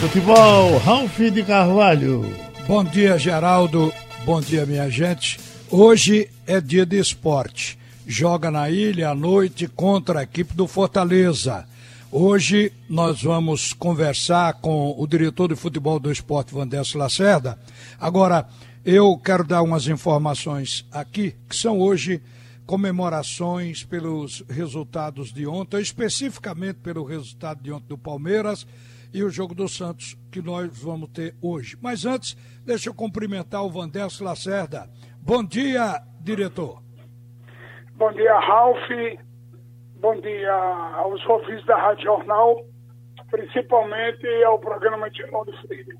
Futebol, Ralf de Carvalho. Bom dia, Geraldo. Bom dia, minha gente. Hoje é dia de esporte. Joga na ilha à noite contra a equipe do Fortaleza. Hoje nós vamos conversar com o diretor de futebol do esporte, Vandesso Lacerda. Agora, eu quero dar umas informações aqui, que são hoje comemorações pelos resultados de ontem, especificamente pelo resultado de ontem do Palmeiras e o jogo do Santos que nós vamos ter hoje. Mas antes, deixa eu cumprimentar o Vandelso Lacerda. Bom dia, diretor. Bom dia, Ralf. Bom dia aos ouvintes da Rádio Jornal, principalmente ao programa de Ronaldo Freire.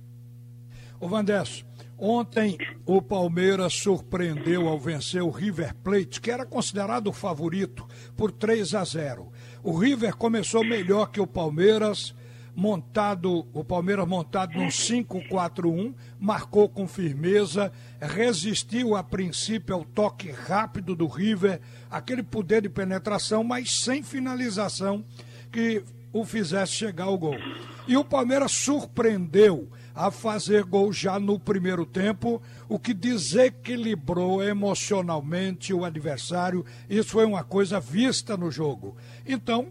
Ô Vandesso, ontem o Palmeiras surpreendeu ao vencer o River Plate, que era considerado o favorito, por 3 a 0. O River começou melhor que o Palmeiras, montado, o Palmeiras montado num 5-4-1, marcou com firmeza, resistiu a princípio ao toque rápido do River, aquele poder de penetração, mas sem finalização que o fizesse chegar ao gol. E o Palmeiras surpreendeu a fazer gol já no primeiro tempo, o que desequilibrou emocionalmente o adversário. Isso foi uma coisa vista no jogo. Então,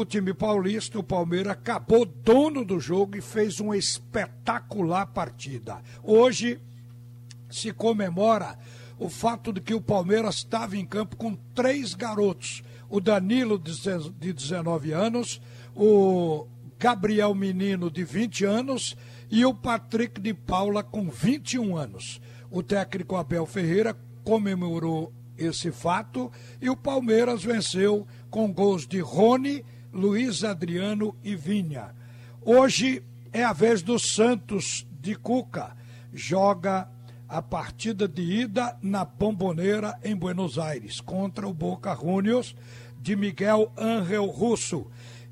o time paulista, o Palmeiras, acabou dono do jogo e fez uma espetacular partida. Hoje se comemora o fato de que o Palmeiras estava em campo com três garotos: o Danilo, de 19 anos, o Gabriel Menino, de 20 anos, e o Patrick de Paula, com 21 anos. O técnico Abel Ferreira comemorou esse fato e o Palmeiras venceu com gols de Rony Luiz Adriano e Vinha. Hoje é a vez do Santos de Cuca. Joga a partida de ida na Bomboneira, em Buenos Aires, contra o Boca Juniors de Miguel Ángel Russo.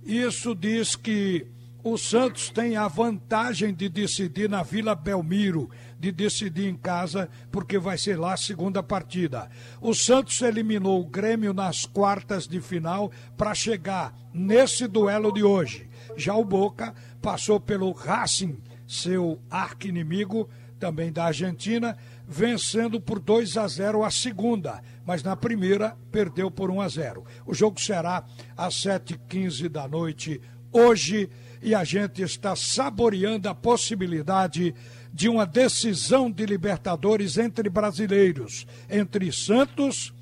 Isso diz que o Santos tem a vantagem de decidir na Vila Belmiro, de decidir em casa, porque vai ser lá a segunda partida. O Santos eliminou o Grêmio nas quartas de final para chegar nesse duelo de hoje. Já o Boca passou pelo Racing, seu arqui-inimigo, também da Argentina, vencendo por 2 a 0 a segunda, mas na primeira perdeu por 1 a 0. O jogo será às 7h15 da noite hoje e a gente está saboreando a possibilidade de uma decisão de Libertadores entre brasileiros, entre Santos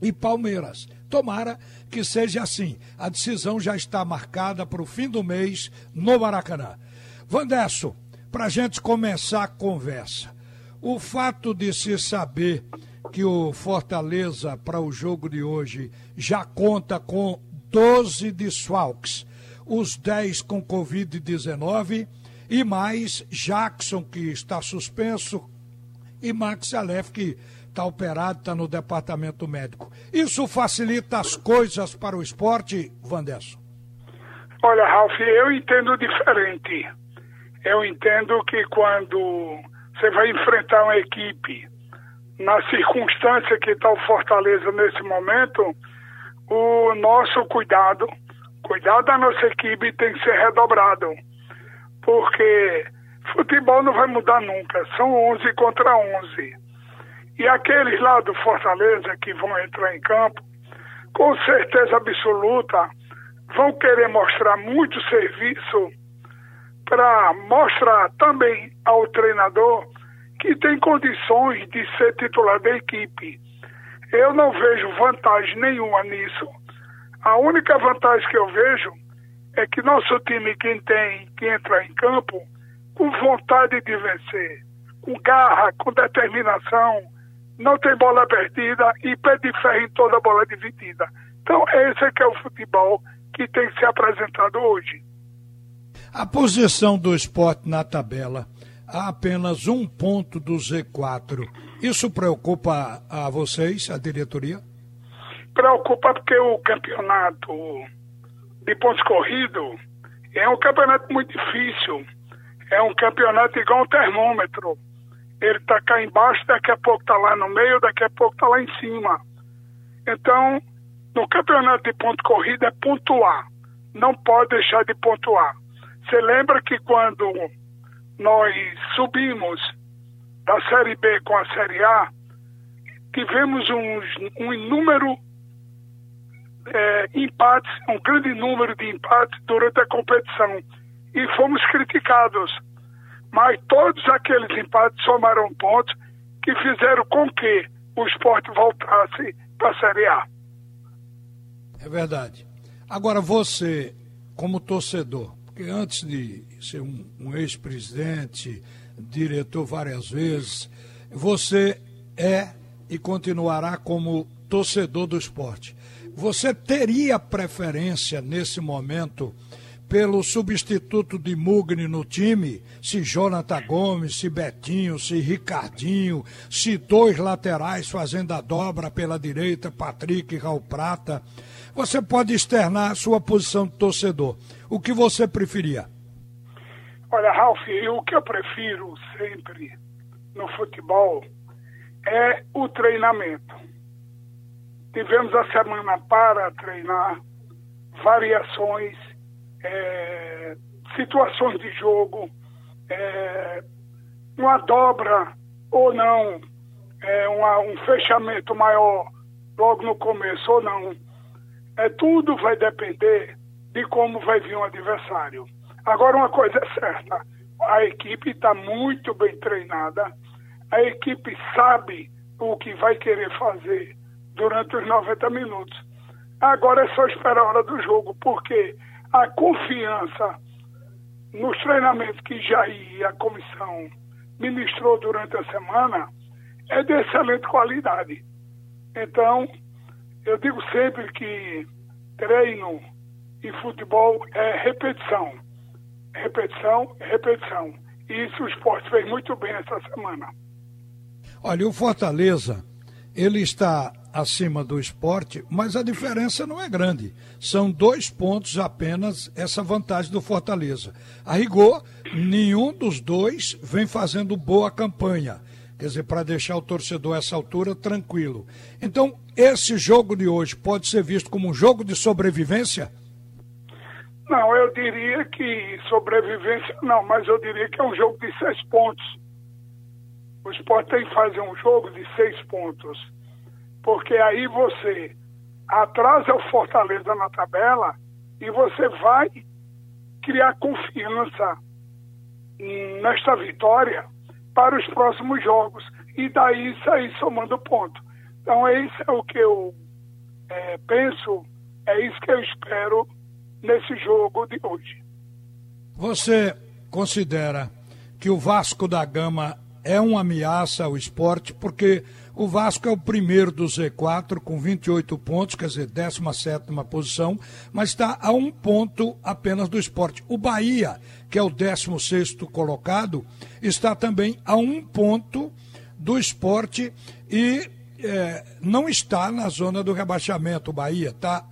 e Palmeiras. Tomara que seja assim. A decisão já está marcada para o fim do mês no Maracanã. Vandesso, para a gente começar a conversa, o fato de se saber que o Fortaleza, para o jogo de hoje, já conta com 12 desfalques, os 10 com Covid-19 e mais Jackson, que está suspenso, e Max Alef, que está operado, está no departamento médico. Isso facilita as coisas para o esporte, Vanderson? Olha, Ralf, eu entendo diferente. Eu entendo que quando você vai enfrentar uma equipe na circunstância que está o Fortaleza nesse momento, o nosso cuidado, cuidado da nossa equipe tem que ser redobrado porque futebol não vai mudar nunca, são 11 contra 11. E aqueles lá do Fortaleza que vão entrar em campo, com certeza absoluta, vão querer mostrar muito serviço para mostrar também ao treinador que tem condições de ser titular da equipe. Eu não vejo vantagem nenhuma nisso. A única vantagem que eu vejo é que nosso time, quem tem que entrar em campo, com vontade de vencer, com garra, com determinação, não tem bola perdida e pé de ferro em toda bola dividida. Então, esse é que é o futebol que tem que ser apresentado hoje. A posição do esporte na tabela, há apenas um ponto do Z4. Isso preocupa a vocês, a diretoria? Preocupa porque o campeonato de pontos corridos é um campeonato muito difícil. É um campeonato igual um termômetro. Ele está cá embaixo, daqui a pouco está lá no meio, daqui a pouco está lá em cima. Então, no campeonato de ponto corrido é pontuar. Não pode deixar de pontuar. Você lembra que quando nós subimos da Série B com a Série A, tivemos uns, um número é, empates, um grande número de empates durante a competição e fomos criticados. Mas todos aqueles empates somaram pontos que fizeram com que o esporte voltasse para a Série A. É verdade. Agora você, como torcedor, porque antes de ser um, um ex-presidente, diretor várias vezes, você é e continuará como torcedor do esporte. Você teria preferência nesse momento pelo substituto de Mugni no time, se Jonathan Gomes, se Betinho, se Ricardinho, se dois laterais fazendo a dobra pela direita, Patrick e Raul Prata. Você pode externar a sua posição de torcedor. O que você preferia? Olha, Ralf, o que eu prefiro sempre no futebol é o treinamento. Tivemos a semana para treinar variações é, situações de jogo, é, uma dobra ou não, é, uma, um fechamento maior logo no começo ou não. É, tudo vai depender de como vai vir o adversário. Agora, uma coisa é certa: a equipe está muito bem treinada, a equipe sabe o que vai querer fazer durante os 90 minutos. Agora é só esperar a hora do jogo, porque a confiança nos treinamentos que Jair e a comissão ministrou durante a semana é de excelente qualidade. Então, eu digo sempre que treino e futebol é repetição. Repetição, repetição. E isso o esporte fez muito bem essa semana. Olha, o Fortaleza, ele está acima do esporte, mas a diferença não é grande. São dois pontos apenas essa vantagem do Fortaleza. A rigor, nenhum dos dois vem fazendo boa campanha. Quer dizer, para deixar o torcedor a essa altura tranquilo. Então, esse jogo de hoje pode ser visto como um jogo de sobrevivência? Não, eu diria que sobrevivência não, mas eu diria que é um jogo de seis pontos. O esporte tem que fazer um jogo de seis pontos porque aí você atrasa o Fortaleza na tabela e você vai criar confiança nesta vitória para os próximos jogos e daí sair somando ponto. Então é isso é o que eu é, penso, é isso que eu espero nesse jogo de hoje. Você considera que o Vasco da Gama é uma ameaça ao esporte porque o Vasco é o primeiro do Z4 com 28 pontos, quer dizer, 17 posição, mas está a um ponto apenas do esporte. O Bahia, que é o 16 colocado, está também a um ponto do esporte e é, não está na zona do rebaixamento. O Bahia está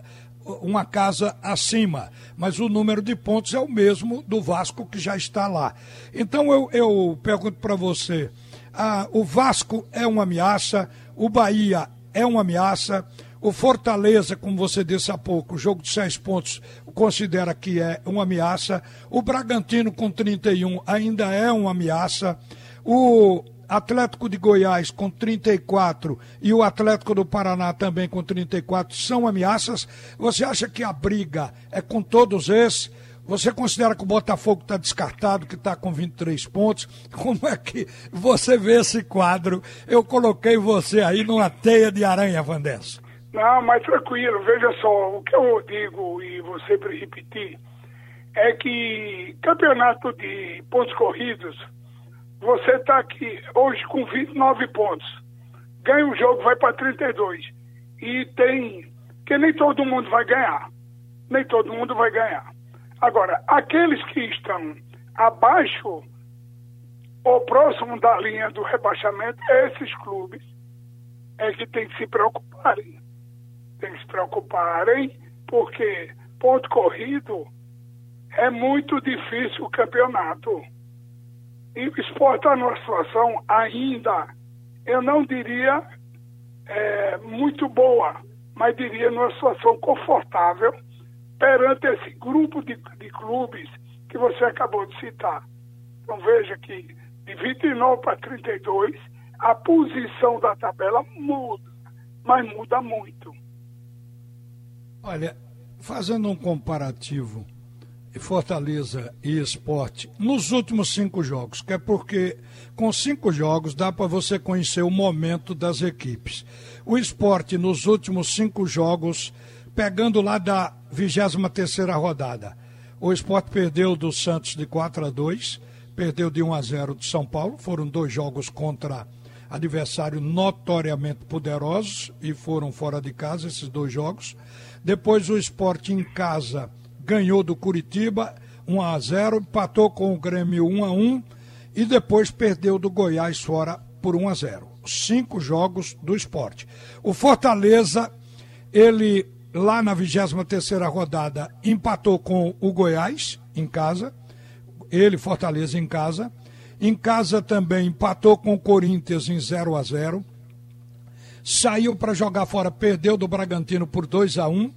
uma casa acima, mas o número de pontos é o mesmo do Vasco que já está lá. Então eu, eu pergunto para você ah, o Vasco é uma ameaça, o Bahia é uma ameaça, o Fortaleza, como você disse há pouco, o jogo de seis pontos considera que é uma ameaça, o Bragantino com 31 ainda é uma ameaça, o Atlético de Goiás com 34 e o Atlético do Paraná também com 34 são ameaças. Você acha que a briga é com todos esses? Você considera que o Botafogo está descartado, que está com 23 pontos? Como é que você vê esse quadro? Eu coloquei você aí numa teia de aranha, Vandes. Não, mas tranquilo, veja só, o que eu digo e sempre repetir é que campeonato de pontos corridos, você está aqui hoje com 29 pontos, ganha um jogo, vai para 32. E tem que nem todo mundo vai ganhar. Nem todo mundo vai ganhar. Agora, aqueles que estão abaixo ou próximo da linha do rebaixamento, esses clubes é que tem que se preocuparem. Tem que se preocuparem, porque ponto corrido é muito difícil o campeonato. E o esporte está numa situação ainda, eu não diria é, muito boa, mas diria numa situação confortável perante esse grupo de, de clubes que você acabou de citar. Então veja que de 29 para 32, a posição da tabela muda, mas muda muito. Olha, fazendo um comparativo Fortaleza e Esporte nos últimos cinco jogos, que é porque com cinco jogos dá para você conhecer o momento das equipes. O Esporte nos últimos cinco jogos, pegando lá da 23 terceira rodada, o Esporte perdeu do Santos de 4 a 2, perdeu de 1 a 0 do São Paulo, foram dois jogos contra adversário notoriamente poderosos e foram fora de casa esses dois jogos. Depois o Esporte em casa ganhou do Curitiba 1 a 0, empatou com o Grêmio 1 a 1 e depois perdeu do Goiás fora por 1 a 0. Cinco jogos do esporte. O Fortaleza, ele lá na 23 terceira rodada empatou com o Goiás em casa, ele Fortaleza em casa. Em casa também empatou com o Corinthians em 0 a 0. Saiu para jogar fora, perdeu do Bragantino por 2 a 1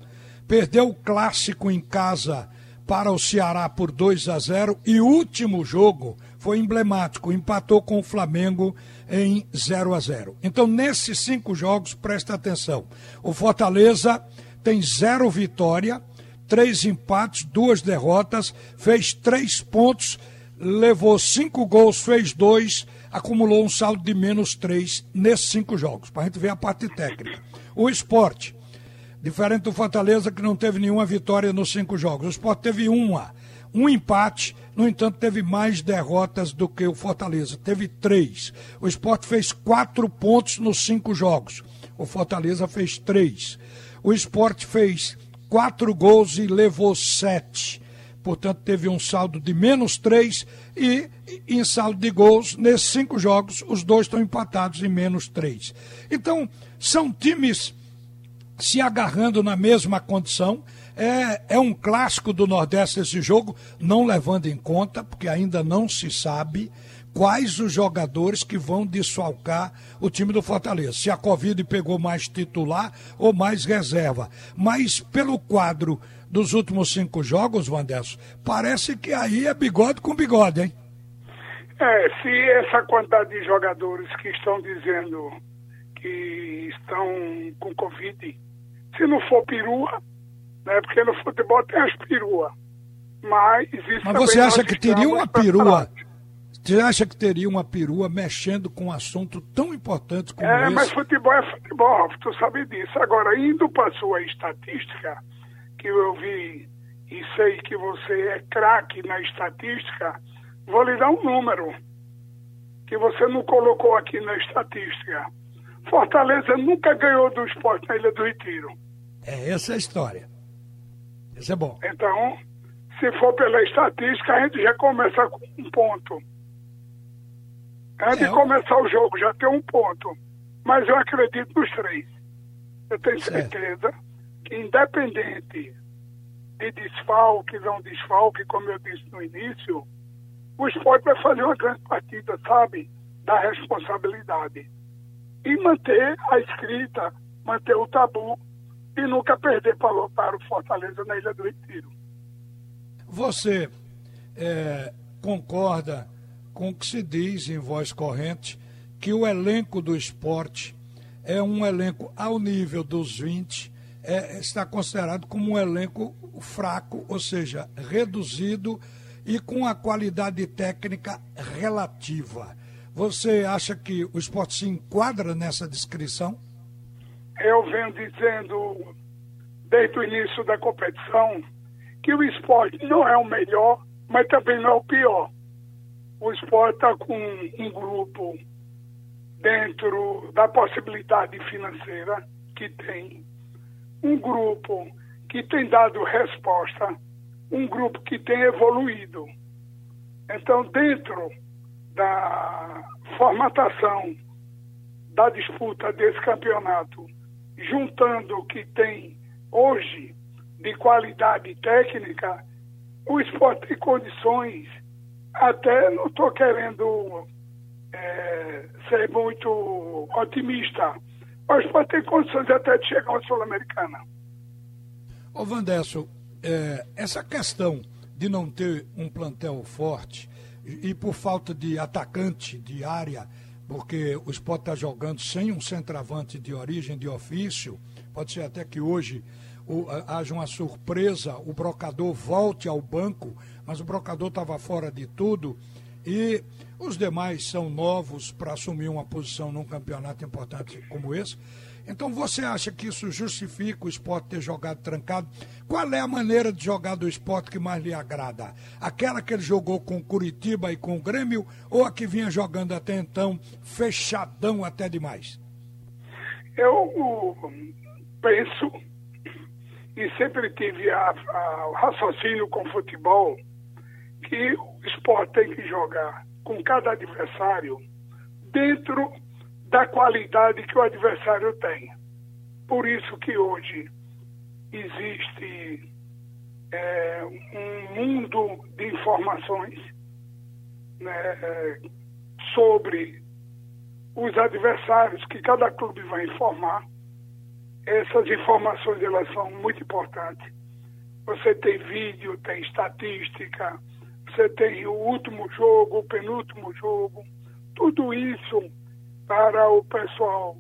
perdeu o clássico em casa para o Ceará por 2 a 0 e o último jogo foi emblemático, empatou com o Flamengo em 0 a 0. Então, nesses cinco jogos, presta atenção. O Fortaleza tem zero vitória, três empates, duas derrotas, fez três pontos, levou cinco gols, fez dois, acumulou um saldo de menos três nesses cinco jogos, para a gente ver a parte técnica. O esporte Diferente do Fortaleza, que não teve nenhuma vitória nos cinco jogos. O Sport teve uma, um empate, no entanto, teve mais derrotas do que o Fortaleza. Teve três. O Sport fez quatro pontos nos cinco jogos. O Fortaleza fez três. O Sport fez quatro gols e levou sete. Portanto, teve um saldo de menos três e em saldo de gols, nesses cinco jogos, os dois estão empatados em menos três. Então, são times se agarrando na mesma condição. É, é um clássico do Nordeste esse jogo, não levando em conta, porque ainda não se sabe quais os jogadores que vão desfalcar o time do Fortaleza. Se a Covid pegou mais titular ou mais reserva. Mas pelo quadro dos últimos cinco jogos, Vandesso, parece que aí é bigode com bigode, hein? É, se essa quantidade de jogadores que estão dizendo que estão com Covid se não for perua, né? Porque no futebol tem as peruas. Mas existe Mas você acha que teria uma perua? Você acha que teria uma perua mexendo com um assunto tão importante como é, esse? É, mas futebol é futebol, tu sabe disso. Agora, indo para a sua estatística, que eu vi e sei que você é craque na estatística, vou lhe dar um número que você não colocou aqui na estatística. Fortaleza nunca ganhou do esporte na Ilha do Retiro. É, essa é a história. Isso é bom. Então, se for pela estatística, a gente já começa com um ponto. Antes é, de começar o jogo, já tem um ponto. Mas eu acredito nos três. Eu tenho certeza que, independente de desfalque, não desfalque, como eu disse no início, o esporte vai fazer uma grande partida, sabe? Da responsabilidade. E manter a escrita, manter o tabu e nunca perder para, para o Fortaleza na Ilha do Retiro. Você é, concorda com que se diz em voz corrente que o elenco do esporte é um elenco ao nível dos 20, é, está considerado como um elenco fraco, ou seja, reduzido e com a qualidade técnica relativa. Você acha que o esporte se enquadra nessa descrição? eu venho dizendo desde o início da competição que o esporte não é o melhor, mas também não é o pior. O esporte está com um grupo dentro da possibilidade financeira que tem, um grupo que tem dado resposta, um grupo que tem evoluído. Então, dentro da formatação da disputa desse campeonato, juntando o que tem hoje de qualidade técnica, o esporte tem condições, até não estou querendo é, ser muito otimista, mas pode ter condições até de chegar à Sul-Americana. Ô Vandesso, é, essa questão de não ter um plantel forte e por falta de atacante de área, porque o Sport está jogando sem um centroavante de origem de ofício, pode ser até que hoje o, haja uma surpresa, o brocador volte ao banco, mas o brocador estava fora de tudo e os demais são novos para assumir uma posição num campeonato importante como esse. Então você acha que isso justifica o esporte ter jogado trancado? Qual é a maneira de jogar do esporte que mais lhe agrada? Aquela que ele jogou com Curitiba e com o Grêmio ou a que vinha jogando até então fechadão até demais? Eu penso e sempre tive a, o raciocínio com futebol que o esporte tem que jogar com cada adversário dentro da qualidade que o adversário tem. Por isso que hoje existe é, um mundo de informações né, sobre os adversários que cada clube vai informar. Essas informações elas são muito importantes. Você tem vídeo, tem estatística, você tem o último jogo, o penúltimo jogo. Tudo isso para o pessoal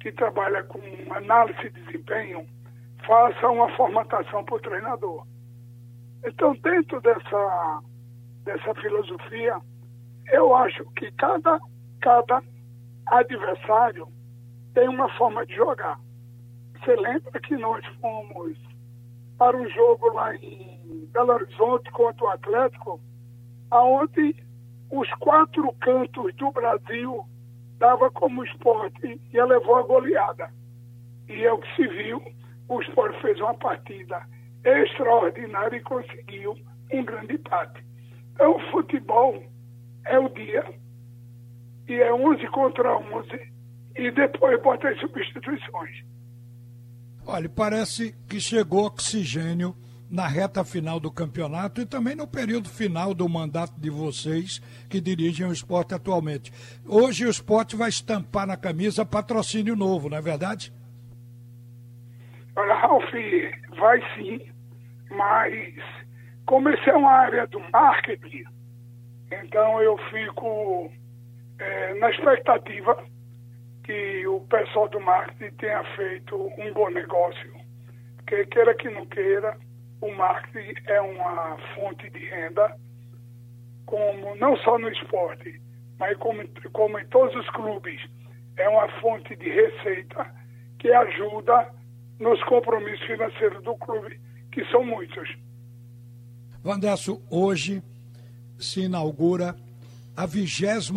que trabalha com análise de desempenho faça uma formatação para o treinador. Então, dentro dessa, dessa filosofia, eu acho que cada, cada adversário tem uma forma de jogar. Você lembra que nós fomos para um jogo lá em Belo Horizonte contra o Atlético, aonde os quatro cantos do Brasil dava como esporte ia levou a goleada. E é o que se viu, o esporte fez uma partida extraordinária e conseguiu um grande empate. Então, o futebol é o dia, e é 11 contra 11, e depois bota as substituições. Olha, parece que chegou oxigênio na reta final do campeonato e também no período final do mandato de vocês que dirigem o esporte atualmente. Hoje o esporte vai estampar na camisa patrocínio novo, não é verdade? Olha, Ralf, vai sim, mas como essa é uma área do marketing, então eu fico é, na expectativa que o pessoal do marketing tenha feito um bom negócio. Porque queira que não queira, o marketing é uma fonte de renda, como não só no esporte, mas como, como em todos os clubes, é uma fonte de receita que ajuda nos compromissos financeiros do clube, que são muitos. Vandesso, hoje se inaugura a 28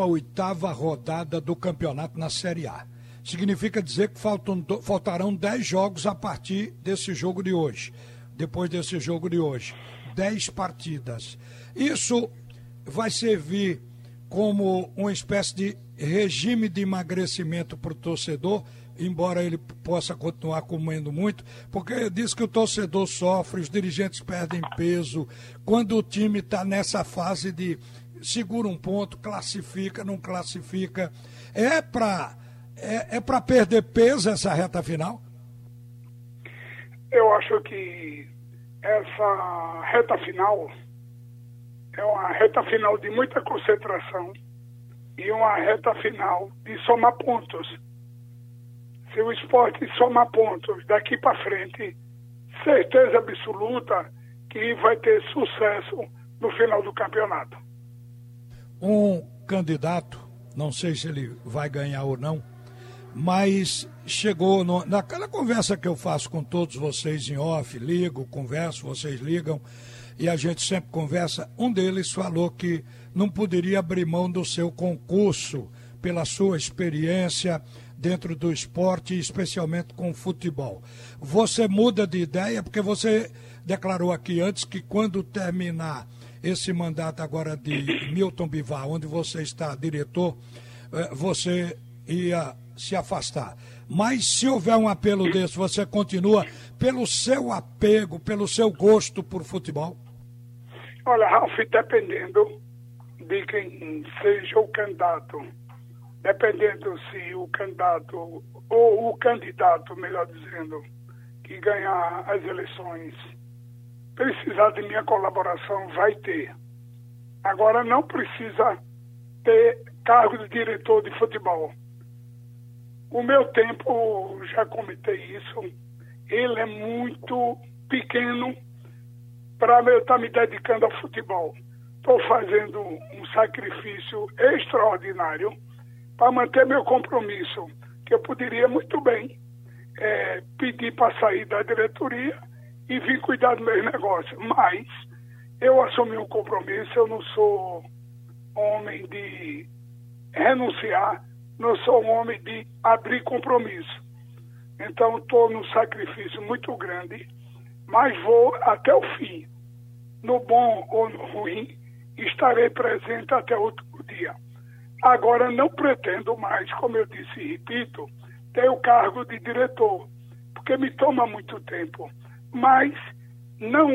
rodada do campeonato na Série A. Significa dizer que faltam, faltarão 10 jogos a partir desse jogo de hoje depois desse jogo de hoje. Dez partidas. Isso vai servir como uma espécie de regime de emagrecimento para o torcedor, embora ele possa continuar comendo muito, porque diz que o torcedor sofre, os dirigentes perdem peso, quando o time está nessa fase de segura um ponto, classifica, não classifica. É para é, é para perder peso essa reta final? Eu acho que essa reta final é uma reta final de muita concentração e uma reta final de somar pontos. Se o esporte somar pontos daqui para frente, certeza absoluta que vai ter sucesso no final do campeonato. Um candidato, não sei se ele vai ganhar ou não, mas chegou no, naquela conversa que eu faço com todos vocês em off, ligo, converso, vocês ligam e a gente sempre conversa. Um deles falou que não poderia abrir mão do seu concurso pela sua experiência dentro do esporte, especialmente com futebol. Você muda de ideia porque você declarou aqui antes que quando terminar esse mandato agora de Milton Bivar, onde você está diretor, eh, você ia se afastar. Mas se houver um apelo desse, você continua pelo seu apego, pelo seu gosto por futebol? Olha, Ralf, dependendo de quem seja o candidato, dependendo se o candidato, ou o candidato, melhor dizendo, que ganhar as eleições precisar de minha colaboração, vai ter. Agora não precisa ter cargo de diretor de futebol. O meu tempo, já comentei isso, ele é muito pequeno para eu estar tá me dedicando ao futebol. Estou fazendo um sacrifício extraordinário para manter meu compromisso, que eu poderia muito bem é, pedir para sair da diretoria e vir cuidar dos meus negócios. Mas eu assumi um compromisso, eu não sou homem de renunciar, não sou um homem de abrir compromisso. Então estou num sacrifício muito grande, mas vou até o fim. No bom ou no ruim, estarei presente até o último dia. Agora não pretendo mais, como eu disse e repito, ter o cargo de diretor, porque me toma muito tempo. Mas não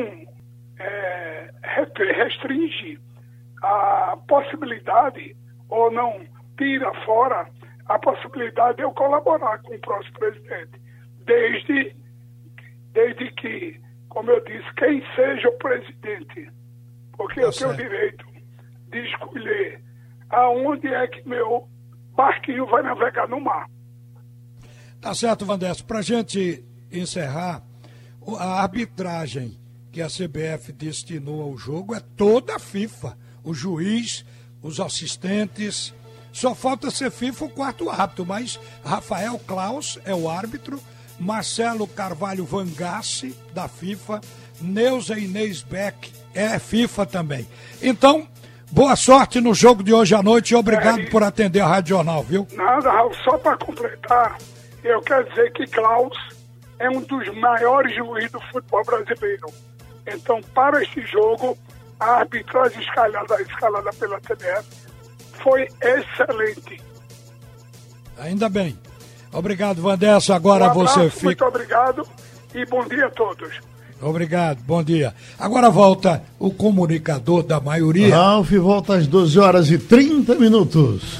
é, restringe a possibilidade ou não tira fora a possibilidade de eu colaborar com o próximo presidente, desde, desde que, como eu disse, quem seja o presidente, porque tá eu certo. tenho o direito de escolher aonde é que meu barquinho vai navegar no mar. Tá certo, Vandesso. Para a gente encerrar, a arbitragem que a CBF destinou ao jogo é toda a FIFA. O juiz, os assistentes. Só falta ser FIFA o quarto árbitro, mas Rafael Klaus é o árbitro, Marcelo Carvalho Vangassi, da FIFA, Neuza Inês Beck é FIFA também. Então, boa sorte no jogo de hoje à noite e obrigado é, por atender a Rádio Jornal, viu? Nada, Raul, só para completar, eu quero dizer que Klaus é um dos maiores juízes do futebol brasileiro. Então, para este jogo, a arbitragem escalada, escalada pela TBF foi excelente. Ainda bem. Obrigado, Vanessa. Agora um abraço, você fica. Muito obrigado e bom dia a todos. Obrigado, bom dia. Agora volta o comunicador da maioria. Ralf volta às 12 horas e 30 minutos.